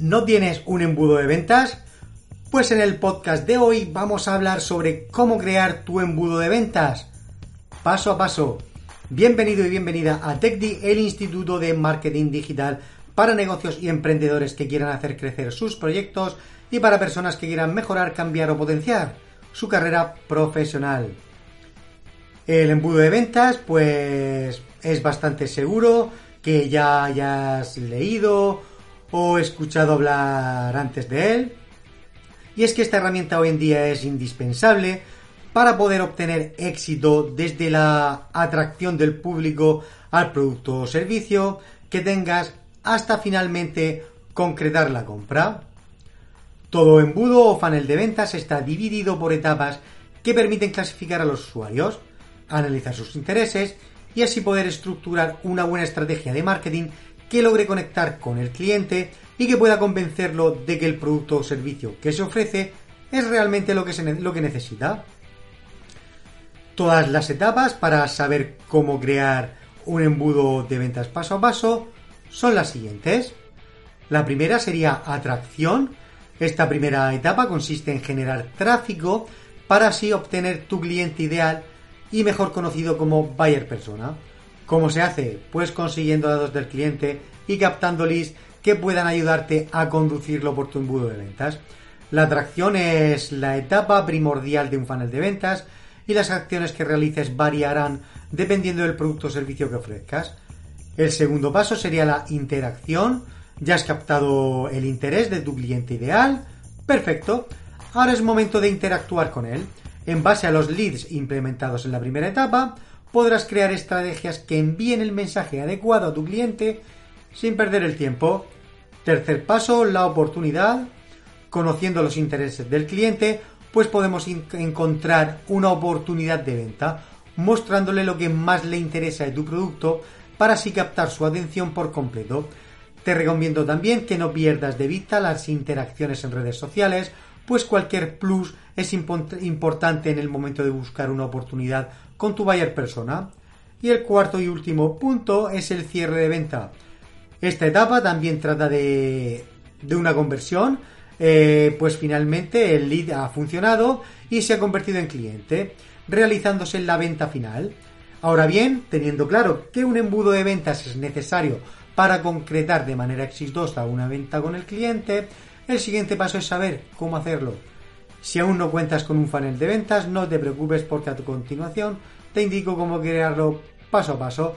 ¿No tienes un embudo de ventas? Pues en el podcast de hoy vamos a hablar sobre cómo crear tu embudo de ventas. Paso a paso. Bienvenido y bienvenida a TechDi, el Instituto de Marketing Digital para negocios y emprendedores que quieran hacer crecer sus proyectos y para personas que quieran mejorar, cambiar o potenciar su carrera profesional. El embudo de ventas, pues es bastante seguro que ya hayas leído o escuchado hablar antes de él. Y es que esta herramienta hoy en día es indispensable para poder obtener éxito desde la atracción del público al producto o servicio que tengas hasta finalmente concretar la compra. Todo embudo o funnel de ventas está dividido por etapas que permiten clasificar a los usuarios, analizar sus intereses y así poder estructurar una buena estrategia de marketing que logre conectar con el cliente y que pueda convencerlo de que el producto o servicio que se ofrece es realmente lo que, lo que necesita. Todas las etapas para saber cómo crear un embudo de ventas paso a paso son las siguientes. La primera sería atracción. Esta primera etapa consiste en generar tráfico para así obtener tu cliente ideal y mejor conocido como buyer persona. ¿Cómo se hace? Pues consiguiendo datos del cliente y captando leads que puedan ayudarte a conducirlo por tu embudo de ventas. La atracción es la etapa primordial de un funnel de ventas y las acciones que realices variarán dependiendo del producto o servicio que ofrezcas. El segundo paso sería la interacción. Ya has captado el interés de tu cliente ideal. Perfecto. Ahora es momento de interactuar con él. En base a los leads implementados en la primera etapa, podrás crear estrategias que envíen el mensaje adecuado a tu cliente sin perder el tiempo. Tercer paso, la oportunidad. Conociendo los intereses del cliente, pues podemos encontrar una oportunidad de venta, mostrándole lo que más le interesa de tu producto para así captar su atención por completo. Te recomiendo también que no pierdas de vista las interacciones en redes sociales, pues cualquier plus es importante en el momento de buscar una oportunidad con tu buyer persona. Y el cuarto y último punto es el cierre de venta. Esta etapa también trata de, de una conversión, eh, pues finalmente el lead ha funcionado y se ha convertido en cliente, realizándose la venta final. Ahora bien, teniendo claro que un embudo de ventas es necesario para concretar de manera exitosa una venta con el cliente, el siguiente paso es saber cómo hacerlo. Si aún no cuentas con un funnel de ventas, no te preocupes porque a tu continuación te indico cómo crearlo paso a paso.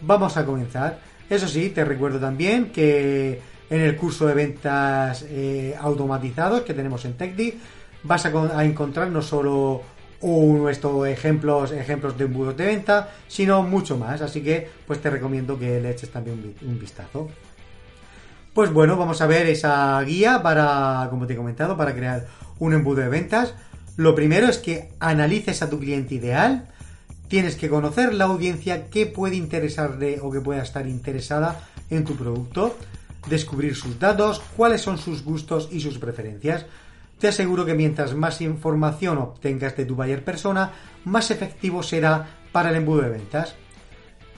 Vamos a comenzar. Eso sí, te recuerdo también que en el curso de ventas eh, automatizados que tenemos en TechDi vas a, encontrar no solo un, estos ejemplos, ejemplos de embudos de venta, sino mucho más. Así que pues te recomiendo que le eches también un vistazo. Pues bueno, vamos a ver esa guía para, como te he comentado, para crear un embudo de ventas. Lo primero es que analices a tu cliente ideal. Tienes que conocer la audiencia que puede interesarle o que pueda estar interesada en tu producto. Descubrir sus datos, cuáles son sus gustos y sus preferencias. Te aseguro que mientras más información obtengas de tu buyer persona, más efectivo será para el embudo de ventas.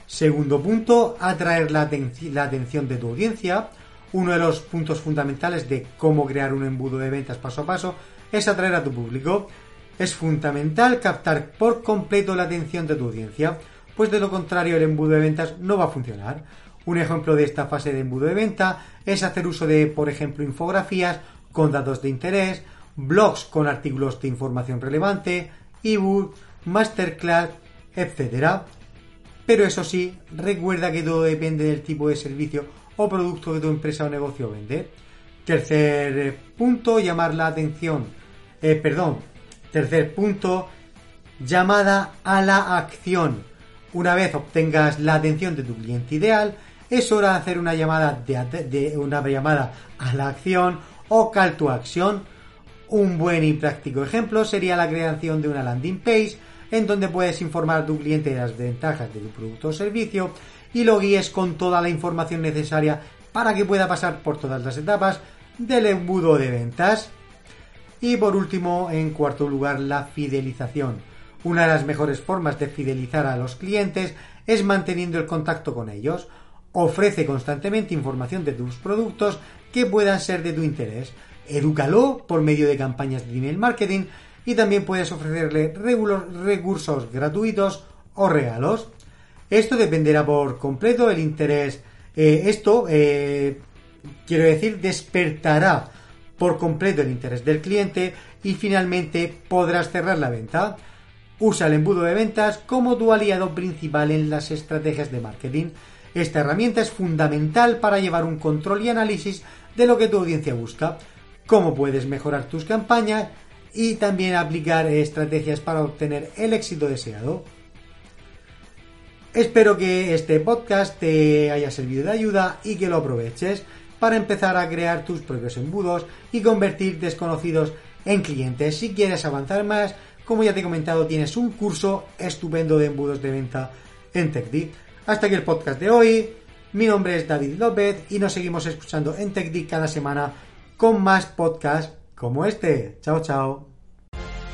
Segundo punto, atraer la, la atención de tu audiencia. Uno de los puntos fundamentales de cómo crear un embudo de ventas paso a paso es atraer a tu público. Es fundamental captar por completo la atención de tu audiencia, pues de lo contrario el embudo de ventas no va a funcionar. Un ejemplo de esta fase de embudo de venta es hacer uso de, por ejemplo, infografías con datos de interés, blogs con artículos de información relevante, ebook, masterclass, etc. Pero eso sí, recuerda que todo depende del tipo de servicio o producto que tu empresa o negocio vende. Tercer eh, punto, llamar la atención. Eh, perdón. Tercer punto, llamada a la acción. Una vez obtengas la atención de tu cliente ideal, es hora de hacer una llamada, de, una llamada a la acción o call to action. Un buen y práctico ejemplo sería la creación de una landing page en donde puedes informar a tu cliente de las ventajas de tu producto o servicio y lo guíes con toda la información necesaria para que pueda pasar por todas las etapas del embudo de ventas. Y por último, en cuarto lugar, la fidelización. Una de las mejores formas de fidelizar a los clientes es manteniendo el contacto con ellos. Ofrece constantemente información de tus productos que puedan ser de tu interés. Edúcalo por medio de campañas de email marketing y también puedes ofrecerle recursos gratuitos o regalos. Esto dependerá por completo del interés. Eh, esto, eh, quiero decir, despertará por completo el interés del cliente y finalmente podrás cerrar la venta. Usa el embudo de ventas como tu aliado principal en las estrategias de marketing. Esta herramienta es fundamental para llevar un control y análisis de lo que tu audiencia busca, cómo puedes mejorar tus campañas y también aplicar estrategias para obtener el éxito deseado. Espero que este podcast te haya servido de ayuda y que lo aproveches para empezar a crear tus propios embudos y convertir desconocidos en clientes. Si quieres avanzar más, como ya te he comentado, tienes un curso estupendo de embudos de venta en TechDick. Hasta aquí el podcast de hoy. Mi nombre es David López y nos seguimos escuchando en TechDick cada semana con más podcasts como este. Chao, chao.